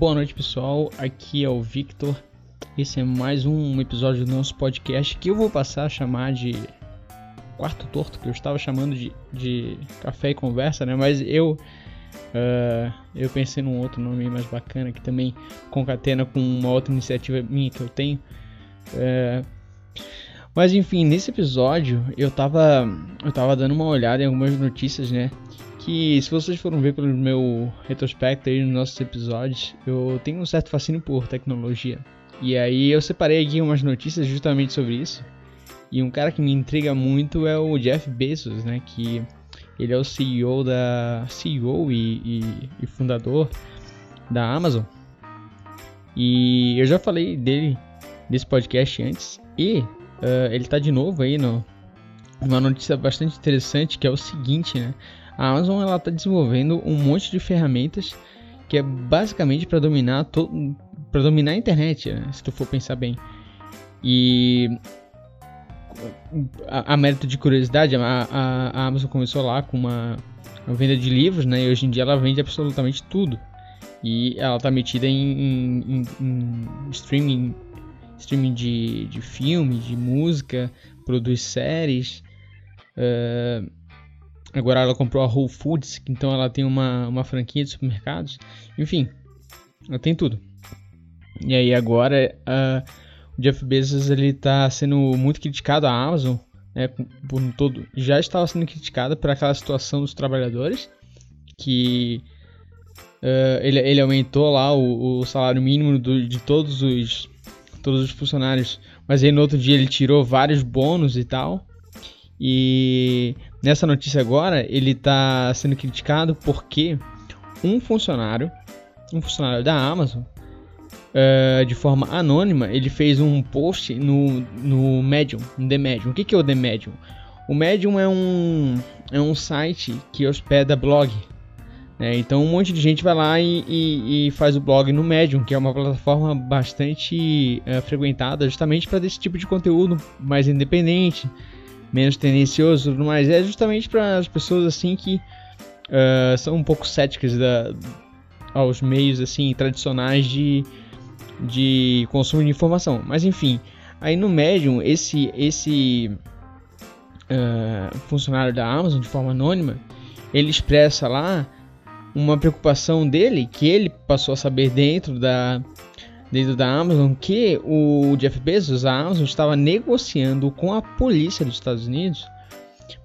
Boa noite, pessoal. Aqui é o Victor. Esse é mais um episódio do nosso podcast que eu vou passar a chamar de Quarto Torto, que eu estava chamando de, de Café e Conversa, né? Mas eu uh, eu pensei num outro nome mais bacana que também concatena com uma outra iniciativa minha que eu tenho. Uh, mas enfim, nesse episódio eu tava eu tava dando uma olhada em algumas notícias, né? Que se vocês foram ver pelo meu retrospecto aí nos nossos episódios, eu tenho um certo fascínio por tecnologia. E aí eu separei aqui umas notícias justamente sobre isso. E um cara que me intriga muito é o Jeff Bezos, né? Que ele é o CEO da CEO e, e, e fundador da Amazon. E eu já falei dele nesse podcast antes. E uh, ele tá de novo aí no, uma notícia bastante interessante que é o seguinte, né? A Amazon ela está desenvolvendo um monte de ferramentas que é basicamente para dominar para dominar a internet, né? se tu for pensar bem. E a, a mérito de curiosidade, a, a, a, Amazon começou lá com uma, uma, venda de livros, né? E hoje em dia ela vende absolutamente tudo. E ela está metida em, em, em, streaming, streaming de, de filme, de música, produz séries. Uh, Agora ela comprou a Whole Foods, então ela tem uma, uma franquia de supermercados. Enfim, ela tem tudo. E aí agora uh, o Jeff Bezos ele está sendo muito criticado a Amazon, né, por um todo. Já estava sendo criticada por aquela situação dos trabalhadores, que uh, ele, ele aumentou lá o, o salário mínimo do, de todos os todos os funcionários, mas aí no outro dia ele tirou vários bônus e tal. E nessa notícia agora, ele está sendo criticado porque um funcionário, um funcionário da Amazon, uh, de forma anônima, ele fez um post no, no Medium, no The Medium. O que, que é o The Medium? O Medium é um, é um site que hospeda blog. Né? Então um monte de gente vai lá e, e, e, faz o blog no Medium, que é uma plataforma bastante uh, frequentada justamente para desse tipo de conteúdo mais independente menos tendencioso mais. É justamente para as pessoas assim que uh, são um pouco céticas da, aos meios assim tradicionais de, de consumo de informação. Mas enfim, aí no Medium, esse, esse uh, funcionário da Amazon, de forma anônima, ele expressa lá uma preocupação dele, que ele passou a saber dentro da, dentro da Amazon que o Jeff Bezos, a Amazon, estava negociando com a polícia dos Estados Unidos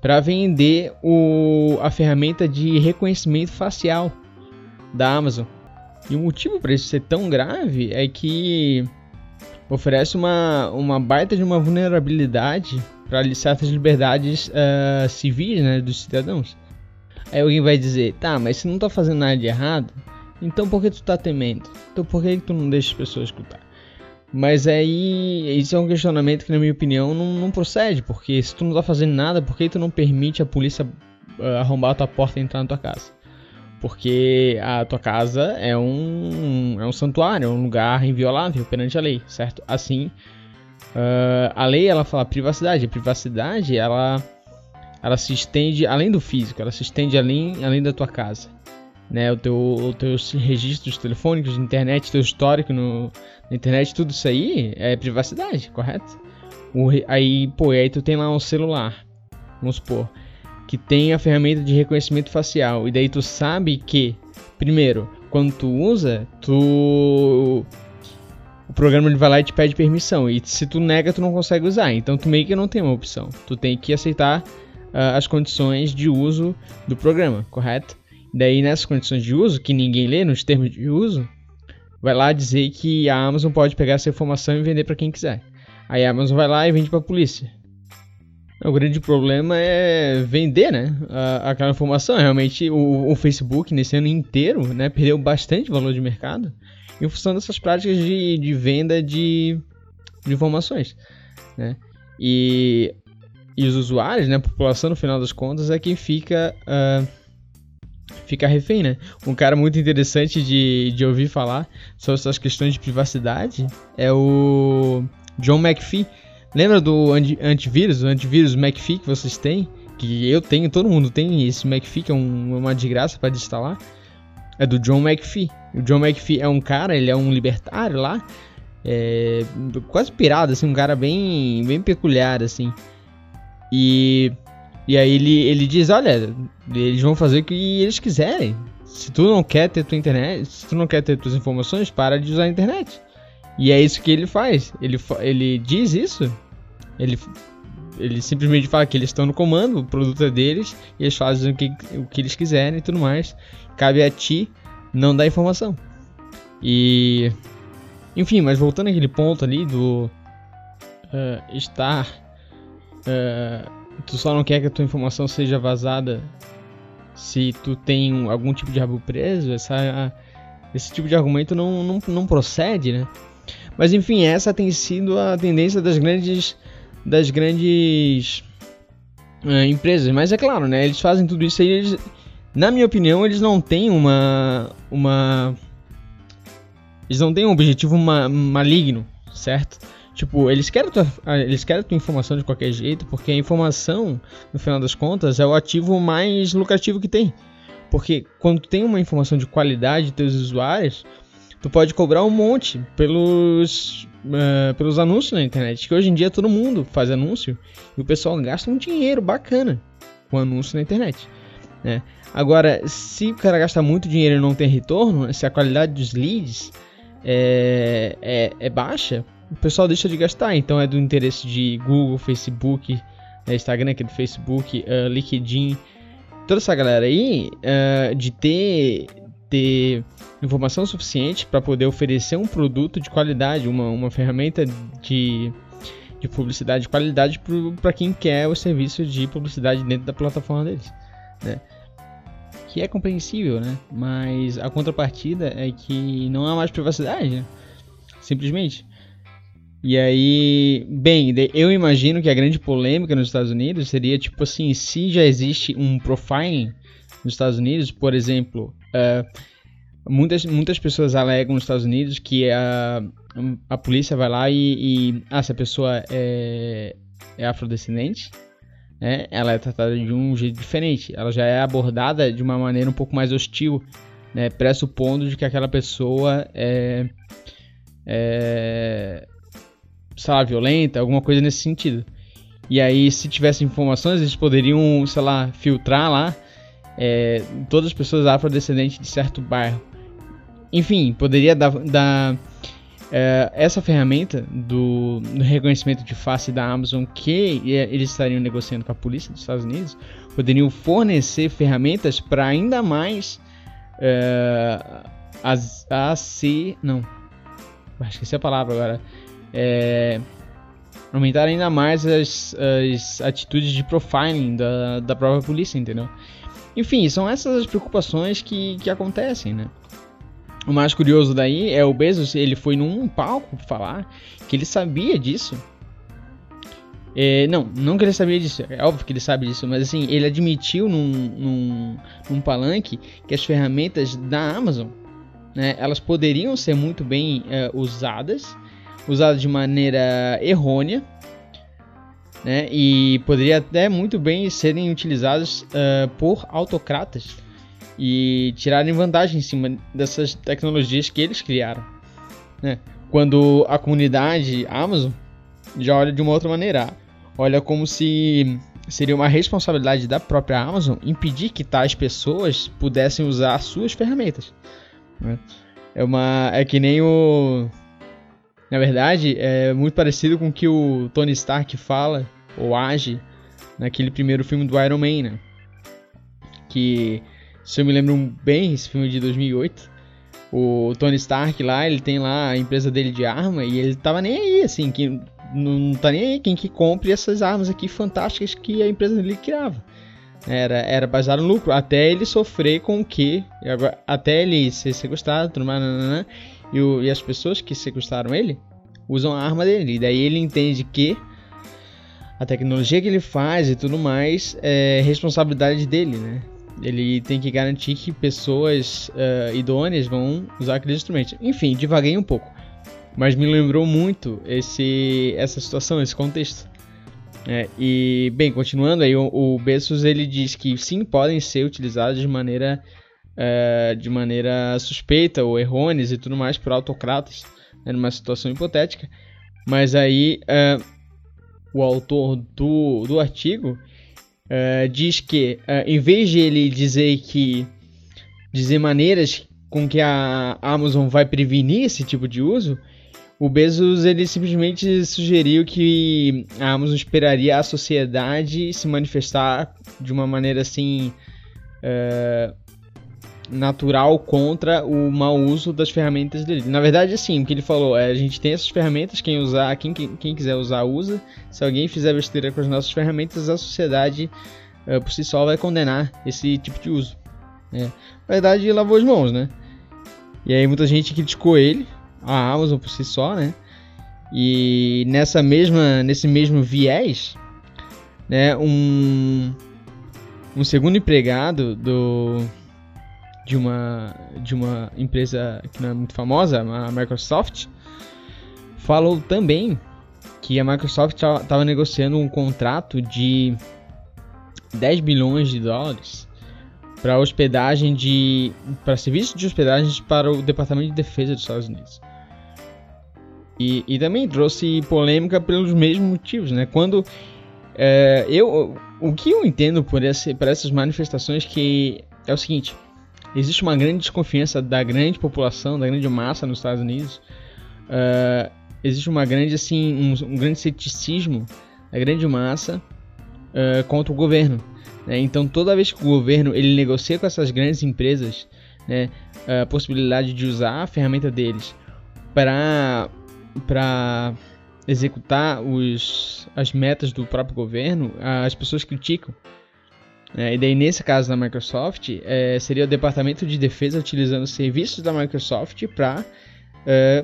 para vender o, a ferramenta de reconhecimento facial da Amazon. E o motivo para isso ser tão grave é que oferece uma, uma baita de uma vulnerabilidade para certas liberdades uh, civis né, dos cidadãos. Aí alguém vai dizer, tá, mas se não está fazendo nada de errado, então por que tu tá temendo? Então por que tu não deixa as pessoas escutar? Mas aí, isso é um questionamento que, na minha opinião, não, não procede, porque se tu não tá fazendo nada, por que tu não permite a polícia uh, arrombar a tua porta e entrar na tua casa? Porque a tua casa é um, é um santuário, é um lugar inviolável perante a lei, certo? Assim, uh, a lei ela fala privacidade, a privacidade ela, ela se estende além do físico, ela se estende além, além da tua casa né, o teu, os teus registros telefônicos, de internet, teu histórico no, na internet, tudo isso aí é privacidade, correto? O, aí, pô, aí tu tem lá um celular, vamos supor, que tem a ferramenta de reconhecimento facial, e daí tu sabe que, primeiro, quando tu usa, tu o programa ele vai lá e te pede permissão. E se tu nega, tu não consegue usar. Então tu meio que não tem uma opção. Tu tem que aceitar uh, as condições de uso do programa, correto? Daí, nessas condições de uso, que ninguém lê nos termos de uso, vai lá dizer que a Amazon pode pegar essa informação e vender para quem quiser. Aí a Amazon vai lá e vende para a polícia. O grande problema é vender, né? aquela informação. Realmente, o, o, Facebook, nesse ano inteiro, né, perdeu bastante valor de mercado em função dessas práticas de, de venda de, de informações, né? E, e os usuários, né, a população, no final das contas, é quem fica... Uh, fica refém, né? Um cara muito interessante de, de ouvir falar sobre essas questões de privacidade é o John McPhee. Lembra do anti antivírus, o antivírus McPhee que vocês têm? Que eu tenho, todo mundo tem esse McPhee, que é um, uma desgraça para instalar. é do John McPhee. O John McPhee é um cara, ele é um libertário lá, é, quase pirado, assim, um cara bem, bem peculiar, assim. E, e aí ele, ele diz, olha, eles vão fazer o que eles quiserem. Se tu não quer ter tua internet, se tu não quer ter tuas informações, para de usar a internet. E é isso que ele faz. Ele, ele diz isso. Ele, ele simplesmente fala que eles estão no comando, o produto é deles, e eles fazem o que, o que eles quiserem e tudo mais. Cabe a ti não dar informação. E. Enfim, mas voltando àquele ponto ali do. Uh, estar. Uh, tu só não quer que a tua informação seja vazada se tu tem algum tipo de rabo preso, essa, esse tipo de argumento não, não, não procede, né? Mas enfim, essa tem sido a tendência das grandes das grandes uh, empresas. Mas é claro, né? Eles fazem tudo isso aí. Eles, na minha opinião, eles não têm uma uma eles não têm um objetivo ma maligno, certo? Tipo, eles querem, tua, eles querem tua informação de qualquer jeito, porque a informação, no final das contas, é o ativo mais lucrativo que tem. Porque quando tem uma informação de qualidade de teus usuários, tu pode cobrar um monte pelos, uh, pelos anúncios na internet. Que hoje em dia todo mundo faz anúncio e o pessoal gasta um dinheiro bacana com anúncio na internet. Né? Agora, se o cara gasta muito dinheiro e não tem retorno, se a qualidade dos leads é, é, é baixa, o pessoal deixa de gastar. Então é do interesse de Google, Facebook, né, Instagram, que é do Facebook, uh, LinkedIn, toda essa galera aí, uh, de ter, ter informação suficiente para poder oferecer um produto de qualidade, uma, uma ferramenta de, de publicidade de qualidade para quem quer o serviço de publicidade dentro da plataforma deles. Né? Que é compreensível, né? Mas a contrapartida é que não há mais privacidade, né? Simplesmente. E aí, bem, eu imagino que a grande polêmica nos Estados Unidos seria tipo assim, se já existe um profiling nos Estados Unidos, por exemplo, uh, muitas, muitas pessoas alegam nos Estados Unidos que a, a polícia vai lá e, e ah, se a pessoa é, é afrodescendente, né, ela é tratada de um jeito diferente, ela já é abordada de uma maneira um pouco mais hostil, né, pressupondo de que aquela pessoa é, é sei lá, violenta, alguma coisa nesse sentido. E aí, se tivesse informações, eles poderiam, sei lá, filtrar lá é, todas as pessoas afrodescendentes de certo bairro. Enfim, poderia dar, dar é, essa ferramenta do, do, reconhecimento de face da Amazon que eles estariam negociando com a polícia dos Estados Unidos, poderiam fornecer ferramentas para ainda mais é, as, a ser, não, é a palavra agora é, aumentar ainda mais as, as atitudes de profiling da, da própria polícia, entendeu? Enfim, são essas as preocupações que, que acontecem, né? O mais curioso daí é o Bezos, ele foi num palco falar que ele sabia disso. É, não, não que ele sabia disso, é óbvio que ele sabe disso, mas assim, ele admitiu num, num, num palanque que as ferramentas da Amazon, né, elas poderiam ser muito bem é, usadas usada de maneira errônea, né? E poderia até muito bem serem utilizados uh, por autocratas e tirarem vantagem em cima dessas tecnologias que eles criaram, né? Quando a comunidade Amazon já olha de uma outra maneira, olha como se seria uma responsabilidade da própria Amazon impedir que tais pessoas pudessem usar suas ferramentas. Né? É uma é que nem o na verdade, é muito parecido com o que o Tony Stark fala ou age naquele primeiro filme do Iron Man, né? Que, se eu me lembro bem, esse filme de 2008, o Tony Stark lá, ele tem lá a empresa dele de arma e ele tava nem aí, assim, que não tá nem aí quem que compre essas armas aqui fantásticas que a empresa dele criava. Era, era baseado no lucro, até ele sofrer com o que, até ele ser sequestrado, tudo mais, e, o, e as pessoas que sequestraram ele usam a arma dele. E daí ele entende que a tecnologia que ele faz e tudo mais é responsabilidade dele, né? Ele tem que garantir que pessoas uh, idôneas vão usar aqueles instrumentos. Enfim, divaguei um pouco, mas me lembrou muito esse, essa situação, esse contexto. É, e bem, continuando aí, o, o Bezos ele diz que sim podem ser utilizados de maneira é, de maneira suspeita ou errôneas e tudo mais por autocratas, né, numa situação hipotética. Mas aí é, o autor do, do artigo é, diz que, é, em vez de ele dizer que dizer maneiras com que a Amazon vai prevenir esse tipo de uso, o Bezos ele simplesmente sugeriu que a Amazon esperaria a sociedade se manifestar de uma maneira assim é, natural contra o mau uso das ferramentas dele. Na verdade, assim, o que ele falou é a gente tem essas ferramentas, quem usar, quem, quem quiser usar, usa. Se alguém fizer besteira com as nossas ferramentas, a sociedade é, por si só vai condenar esse tipo de uso. É. Na verdade, lavou as mãos, né? E aí muita gente criticou ele, a Amazon por si só, né? E nessa mesma, nesse mesmo viés, né, um, um segundo empregado do, de, uma, de uma empresa que não é muito famosa, a Microsoft, falou também que a Microsoft estava negociando um contrato de 10 bilhões de dólares para hospedagem de para serviços de hospedagem para o Departamento de Defesa dos Estados Unidos. E, e também trouxe polêmica pelos mesmos motivos, né? Quando é, eu o que eu entendo por, esse, por essas manifestações que é o seguinte: existe uma grande desconfiança da grande população, da grande massa nos Estados Unidos. Uh, existe uma grande assim um, um, grande ceticismo da grande massa uh, contra o governo. Né? Então toda vez que o governo ele negocia com essas grandes empresas, né, a possibilidade de usar a ferramenta deles para para executar os, as metas do próprio governo, as pessoas criticam. É, e daí, nesse caso da Microsoft, é, seria o Departamento de Defesa utilizando serviços da Microsoft para é,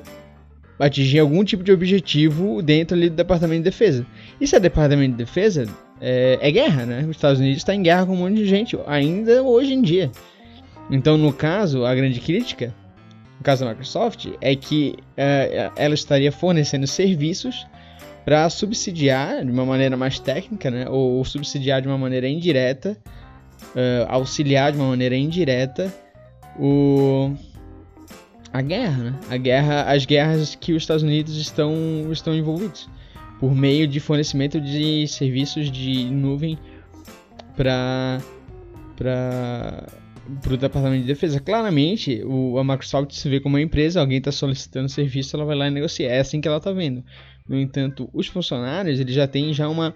atingir algum tipo de objetivo dentro ali do Departamento de Defesa. E se é Departamento de Defesa, é, é guerra, né? Os Estados Unidos está em guerra com um monte de gente, ainda hoje em dia. Então, no caso, a grande crítica no caso da Microsoft, é que é, ela estaria fornecendo serviços para subsidiar de uma maneira mais técnica, né, ou subsidiar de uma maneira indireta, uh, auxiliar de uma maneira indireta o a guerra, né? a guerra, as guerras que os Estados Unidos estão estão envolvidos por meio de fornecimento de serviços de nuvem para para para o Departamento de Defesa. Claramente, o, a Microsoft se vê como uma empresa, alguém está solicitando serviço, ela vai lá e negocia. É assim que ela está vendo. No entanto, os funcionários eles já têm já uma,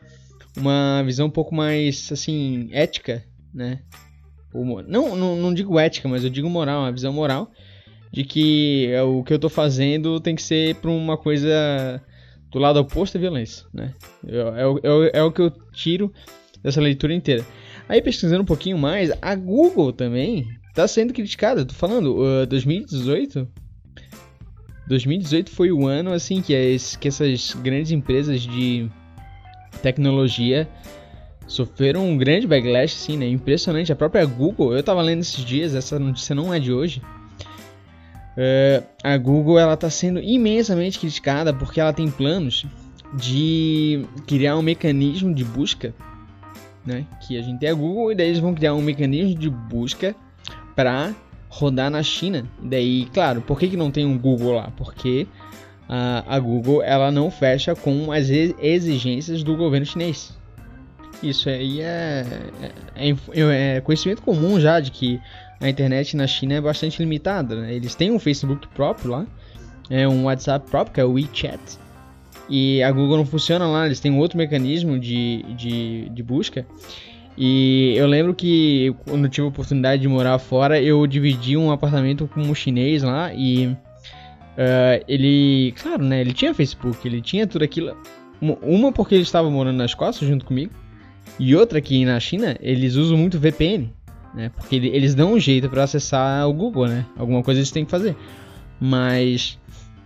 uma visão um pouco mais assim ética, né? Não, não, não digo ética, mas eu digo moral, uma visão moral de que é o que eu estou fazendo tem que ser para uma coisa do lado oposto à violência, né? É, é, é, é o que eu tiro dessa leitura inteira. Aí pesquisando um pouquinho mais, a Google também está sendo criticada. Tô falando, uh, 2018 2018 foi o ano assim que, as, que essas grandes empresas de tecnologia sofreram um grande backlash, assim, né? Impressionante. A própria Google, eu tava lendo esses dias, essa notícia não é de hoje. Uh, a Google ela está sendo imensamente criticada porque ela tem planos de criar um mecanismo de busca né? Que a gente tem a Google e daí eles vão criar um mecanismo de busca para rodar na China. Daí, claro, por que, que não tem um Google lá? Porque a, a Google ela não fecha com as exigências do governo chinês. Isso aí é, é, é, é conhecimento comum já de que a internet na China é bastante limitada. Né? Eles têm um Facebook próprio lá, é um WhatsApp próprio, que é o WeChat, e a Google não funciona lá, eles têm outro mecanismo de, de, de busca. E eu lembro que quando tive a oportunidade de morar fora, eu dividi um apartamento com um chinês lá e uh, ele, claro, né, ele tinha Facebook, ele tinha tudo aquilo. Uma porque ele estava morando na Escócia junto comigo, e outra que na China eles usam muito VPN, né, porque eles dão um jeito para acessar o Google, né, alguma coisa eles têm que fazer. Mas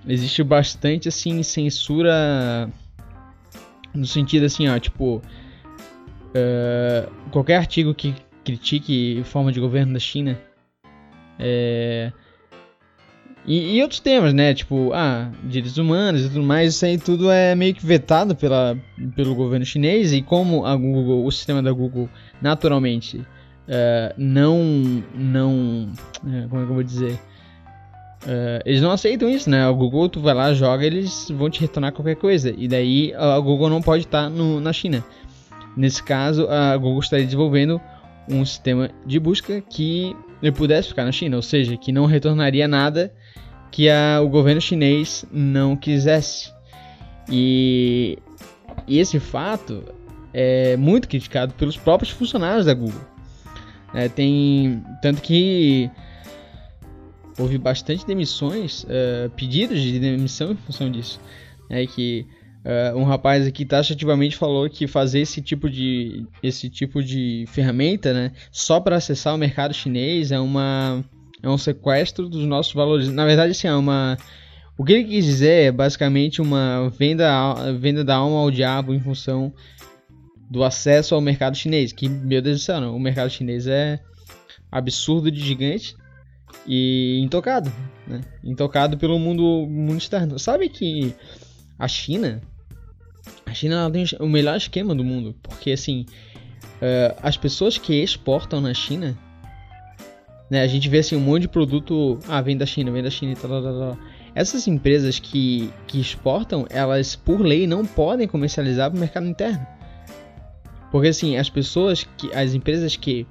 existe bastante assim censura no sentido assim, ó, tipo uh, qualquer artigo que critique forma de governo da China é, e, e, outros temas, né? Tipo, ah, direitos humanos e tudo mais, isso aí tudo é meio que vetado pela, pelo governo chinês e como a Google, o sistema da Google naturalmente uh, não não é, como é que eu vou dizer? Uh, eles não aceitam isso, né? O Google, tu vai lá, joga, eles vão te retornar qualquer coisa. E daí a Google não pode estar no, na China. Nesse caso, a Google estaria desenvolvendo um sistema de busca que ele pudesse ficar na China, ou seja, que não retornaria nada que a, o governo chinês não quisesse. E, e esse fato é muito criticado pelos próprios funcionários da Google. É, tem tanto que houve bastante demissões, uh, pedidos de demissão em função disso. É que uh, um rapaz aqui taxativamente falou que fazer esse tipo de, esse tipo de ferramenta né, só para acessar o mercado chinês é, uma, é um sequestro dos nossos valores. Na verdade, assim, é uma. O que ele quis dizer é basicamente uma venda, venda da alma ao diabo em função do acesso ao mercado chinês. Que, meu Deus do céu, não, o mercado chinês é absurdo de gigante e intocado, né? Intocado pelo mundo, mundo externo. Sabe que a China, a China tem o melhor esquema do mundo, porque assim, uh, as pessoas que exportam na China, né? A gente vê assim um monte de produto, ah, vem da China, vem da China e tal, tal, tal. Essas empresas que, que exportam, elas por lei não podem comercializar para o mercado interno. Porque assim, as pessoas que as empresas que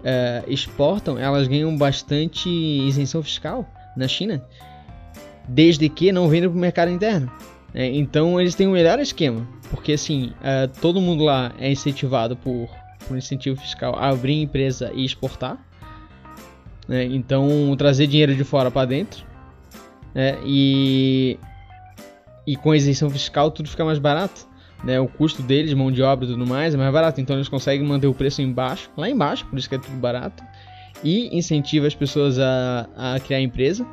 uh, exportam, elas ganham bastante isenção fiscal na China, desde que não vendam para o mercado interno. É, então eles têm o um melhor esquema, porque assim, uh, todo mundo lá é incentivado por, por incentivo fiscal a abrir empresa e exportar. Né? Então trazer dinheiro de fora para dentro. Né? E, e com isenção fiscal tudo fica mais barato né, o custo deles, mão de obra e tudo mais, é mais barato. Então eles conseguem manter o preço embaixo, lá embaixo, por isso que é tudo barato. E incentiva as pessoas a, a criar empresa.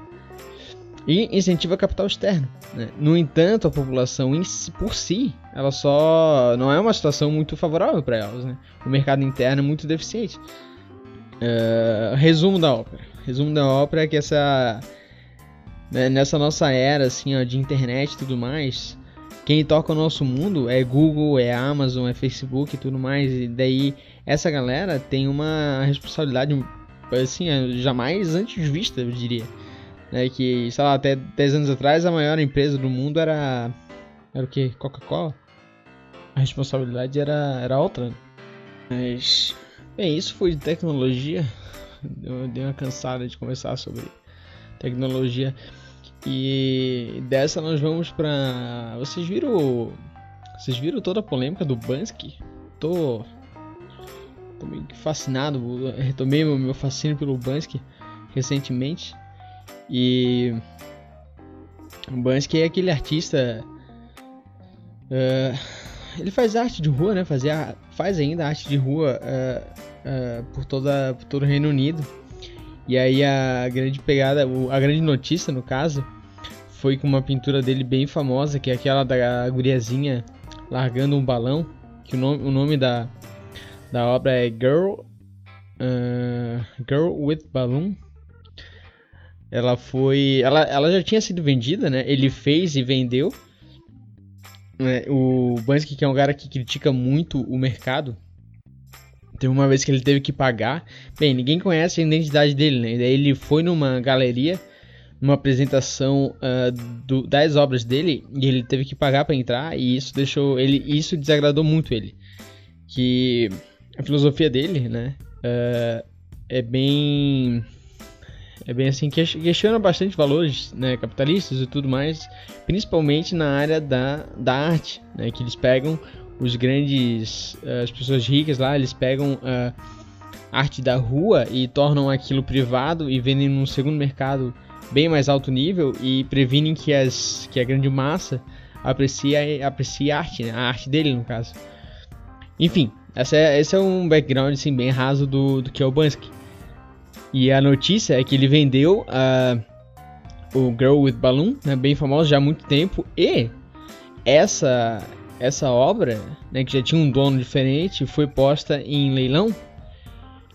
E incentiva capital externo. Né? No entanto, a população em, por si, ela só não é uma situação muito favorável para elas. Né? O mercado interno é muito deficiente. Uh, resumo da ópera. Resumo da ópera é que essa né, nessa nossa era assim ó, de internet e tudo mais, quem toca o nosso mundo é Google, é Amazon, é Facebook e tudo mais. E daí essa galera tem uma responsabilidade assim, jamais antes vista, eu diria. É que, sei lá, até 10 anos atrás a maior empresa do mundo era. Era o que? Coca-Cola? A responsabilidade era, era outra. Né? Mas. Bem, isso foi de tecnologia. Eu dei uma cansada de conversar sobre tecnologia. E dessa nós vamos pra. Vocês viram. Vocês viram toda a polêmica do Bansky? Tô. Tô meio fascinado. Retomei meu, meu fascínio pelo Bansky recentemente. E. O Bansky é aquele artista. Uh, ele faz arte de rua, né? Fazia, faz ainda arte de rua uh, uh, por, toda, por todo o Reino Unido. E aí a grande pegada, a grande notícia no caso, foi com uma pintura dele bem famosa, que é aquela da guriazinha largando um balão, que o nome, o nome da, da obra é Girl, Girl with Balloon. Ela foi, ela, ela já tinha sido vendida, né? Ele fez e vendeu. É, o Bansky, que é um cara que critica muito o mercado, Teve uma vez que ele teve que pagar. Bem, ninguém conhece a identidade dele, né? Daí ele foi numa galeria uma apresentação uh, do, das obras dele e ele teve que pagar para entrar e isso deixou ele isso desagradou muito ele que a filosofia dele né uh, é bem é bem assim questiona bastante valores né, capitalistas e tudo mais principalmente na área da, da arte né, que eles pegam os grandes uh, as pessoas ricas lá eles pegam arte da rua e tornam aquilo privado e vendem num segundo mercado bem mais alto nível e previnem que, as, que a grande massa aprecie, aprecie a arte, né? a arte dele no caso. Enfim, essa é, esse é um background assim, bem raso do, do que é o. E a notícia é que ele vendeu uh, o Girl with Balloon, né, bem famoso já há muito tempo, e essa essa obra, né, que já tinha um dono diferente, foi posta em leilão.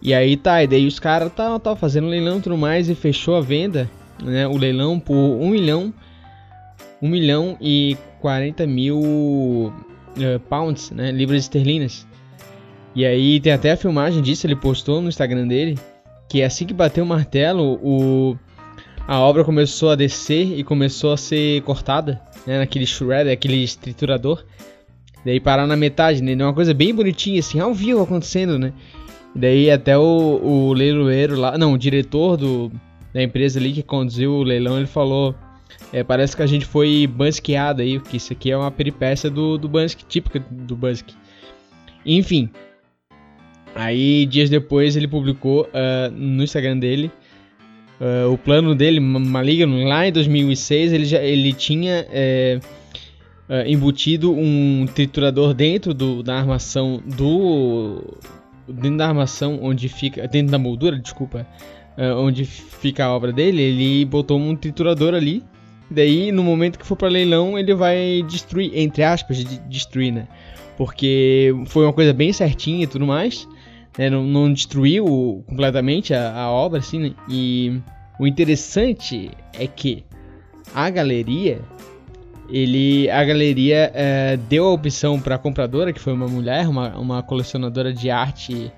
E aí tá, e daí os caras tá, tá fazendo leilão e tudo mais e fechou a venda né, o leilão por 1 milhão 1 milhão e 40 mil uh, pounds, né, libras esterlinas. E aí tem até a filmagem disso, ele postou no Instagram dele, que assim que bateu o martelo, o, a obra começou a descer e começou a ser cortada, né, naquele shredder, aquele triturador. Daí parar na metade, né? Uma coisa bem bonitinha, assim, ao vivo acontecendo, né? Daí até o, o leiloeiro lá, não, o diretor do, da empresa ali que conduziu o leilão, ele falou: é, parece que a gente foi bansqueado aí, que isso aqui é uma peripécia do, do Bansk, típica do Bansk. Enfim, aí dias depois ele publicou uh, no Instagram dele uh, o plano dele, maligno, lá em 2006 ele, já, ele tinha é, uh, embutido um triturador dentro do, da armação do... dentro da armação onde fica, dentro da moldura, desculpa, onde fica a obra dele, ele botou um triturador ali Daí, no momento que for para leilão, ele vai destruir, entre aspas, de destruir, né? Porque foi uma coisa bem certinha e tudo mais. Né? Não, não, destruiu completamente a, a, obra, assim, né? E o interessante é que a galeria, ele, a galeria é, deu a opção para a compradora, que foi uma mulher, uma, uma colecionadora de arte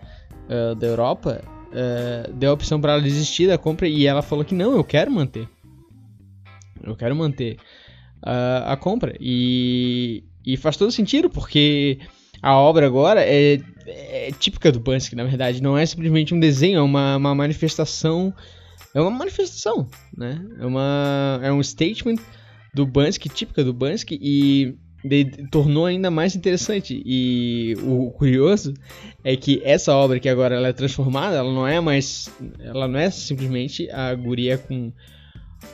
uh, da Europa, uh, deu a opção para ela desistir da compra e ela falou que não, eu quero manter. Eu quero manter uh, a compra. E, e faz todo sentido, porque a obra agora é, é típica do Bansky, na verdade. Não é simplesmente um desenho, é uma, uma manifestação. É uma manifestação, né? É, uma, é um statement do Bansky, típica do Bansky, e tornou ainda mais interessante. E o curioso é que essa obra que agora ela é transformada, ela não é mais. Ela não é simplesmente a guria com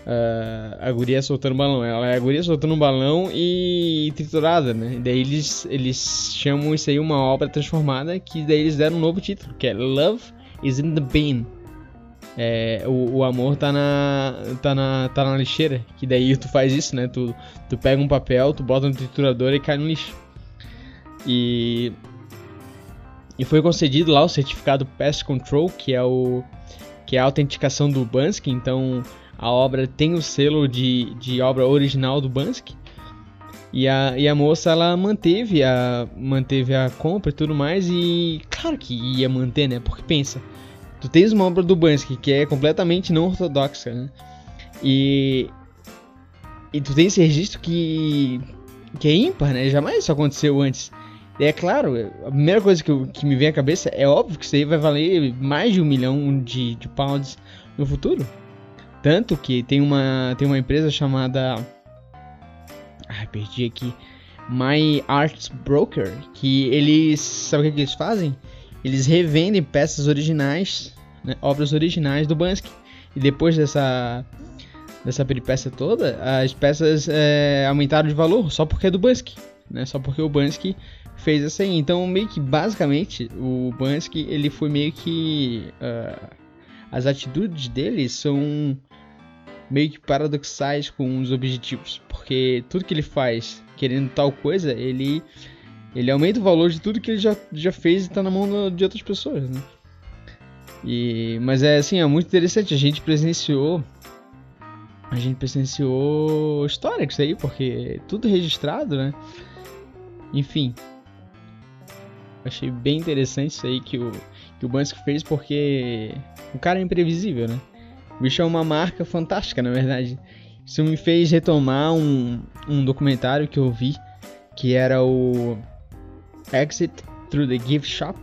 uh, a guria soltando balão. Ela é a guria soltando um balão e triturada, né? E daí eles, eles chamam isso aí uma obra transformada que daí eles deram um novo título, que é Love is in the Bin. É, o, o, amor tá na, tá, na, tá na lixeira. Que daí tu faz isso, né? Tu, tu pega um papel, tu bota no triturador e cai no lixo. E, e foi concedido lá o certificado Pest Control, que é o que é a autenticação do Bansky. Então a obra tem o selo de, de obra original do Bansky. E a, e a moça ela manteve a, manteve a compra e tudo mais. E claro que ia manter, né? Porque pensa, tu tens uma obra do Bansky que é completamente não ortodoxa, né? E, e tu tem esse registro que, que é ímpar, né? Jamais isso aconteceu antes. E é claro, a primeira coisa que, que me vem à cabeça é óbvio que isso aí vai valer mais de um milhão de, de pounds no futuro. Tanto que tem uma, tem uma empresa chamada. Ai, perdi aqui. My Arts Broker. Que eles. Sabe o que, eles fazem? Eles revendem peças originais, né, obras originais do Bansky. E depois dessa. Dessa peripécia toda, as peças é, aumentaram de valor só porque é do Bansky. Né, só porque o Bansky fez essa aí. Então, meio que basicamente, o Bansky ele foi meio que. Uh, as atitudes dele são meio que paradoxais com os objetivos, porque tudo que ele faz querendo tal coisa, ele ele aumenta o valor de tudo que ele já, já fez e está na mão de outras pessoas, né? E, mas é assim, é muito interessante, a gente presenciou a gente presenciou história com isso aí, porque tudo registrado, né? Enfim, achei bem interessante isso aí que o, que o Bansky fez, porque o cara é imprevisível, né? O bicho é uma marca fantástica, na verdade. Isso me fez retomar um, um documentário que eu vi, que era o Exit Through the Gift Shop,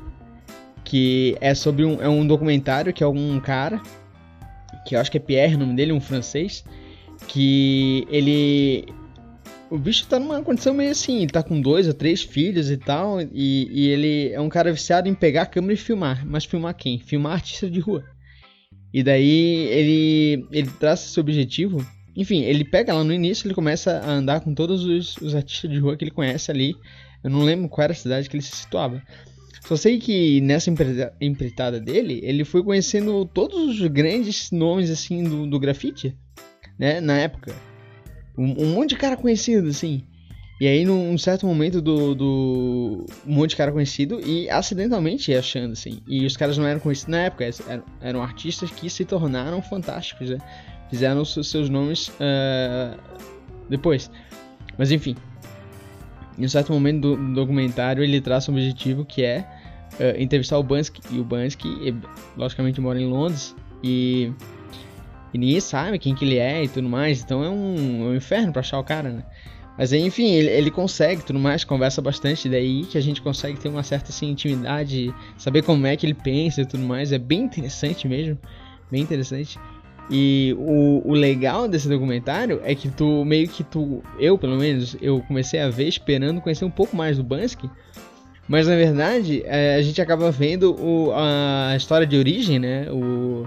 que é sobre um, é um documentário que é um cara, que eu acho que é Pierre o nome dele, um francês, que ele o bicho tá numa condição meio assim, ele tá com dois ou três filhos e tal, e, e, ele é um cara viciado em pegar a câmera e filmar. Mas filmar quem? Filmar artista de rua. E daí ele, ele traça esse objetivo. Enfim, ele pega lá no início, ele começa a andar com todos os, os artistas de rua que ele conhece ali. Eu não lembro qual era a cidade que ele se situava. Só sei que nessa empreitada dele, ele foi conhecendo todos os grandes nomes assim do, do grafite, né, na época. Um, um monte de cara conhecido, assim. E aí, num certo momento do, do um monte de cara conhecido e acidentalmente achando, assim. E os caras não eram conhecidos na época, eram, eram artistas que se tornaram fantásticos, né? Fizeram os seus nomes uh, depois. Mas enfim. Em um certo momento do, do documentário, ele traça um objetivo que é uh, entrevistar o Bansky. E o Bansky, logicamente, mora em Londres. E, e ninguém sabe quem que ele é e tudo mais. Então é um, é um inferno pra achar o cara, né? Mas enfim, ele, ele consegue tudo mais, conversa bastante, daí que a gente consegue ter uma certa assim, intimidade, saber como é que ele pensa e tudo mais. É bem interessante mesmo, bem interessante. E o, o legal desse documentário é que tu meio que tu, eu pelo menos, eu comecei a ver esperando conhecer um pouco mais do Bansky, mas na verdade é, a gente acaba vendo o, a história de origem, né? O,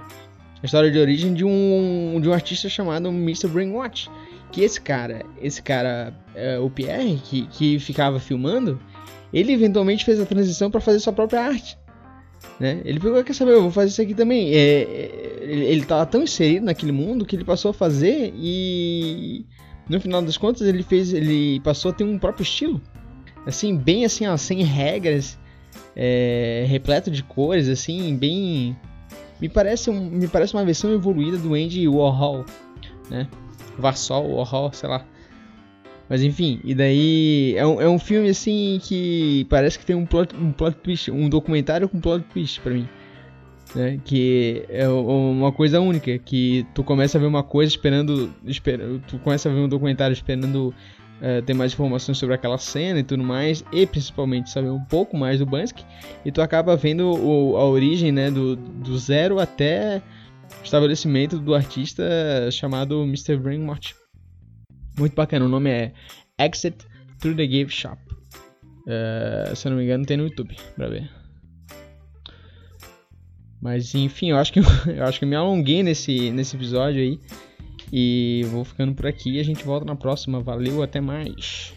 a história de origem de um, de um artista chamado Mr. Brainwatch. Que esse cara, esse cara, é, o Pierre, que, que ficava filmando, ele eventualmente fez a transição para fazer sua própria arte. Né? Ele pegou, quer saber, eu vou fazer isso aqui também. É, é, ele estava tão inserido naquele mundo que ele passou a fazer e no final das contas ele fez, ele passou a ter um próprio estilo, assim bem assim, ó, sem regras, é, repleto de cores, assim bem, me parece um, me parece uma versão evoluída do Andy Warhol, né? Vassol, Warhol, sei lá. Mas enfim, e daí é um, é um filme assim que parece que tem um plot, um plot twist, um documentário com plot twist pra mim. Né? Que é uma coisa única, que tu começa a ver uma coisa esperando, espera, tu começa a ver um documentário esperando uh, ter mais informações sobre aquela cena e tudo mais, e principalmente saber um pouco mais do Bansky, e tu acaba vendo o, a origem né, do, do zero até estabelecimento do artista chamado Mr. Brainwash. Muito bacana, o nome é Exit Through the Gift Shop. Uh, se eu não me engano, tem no YouTube pra ver. Mas enfim, eu acho que eu acho que me alonguei nesse, nesse episódio aí. E vou ficando por aqui a gente volta na próxima. Valeu, até mais.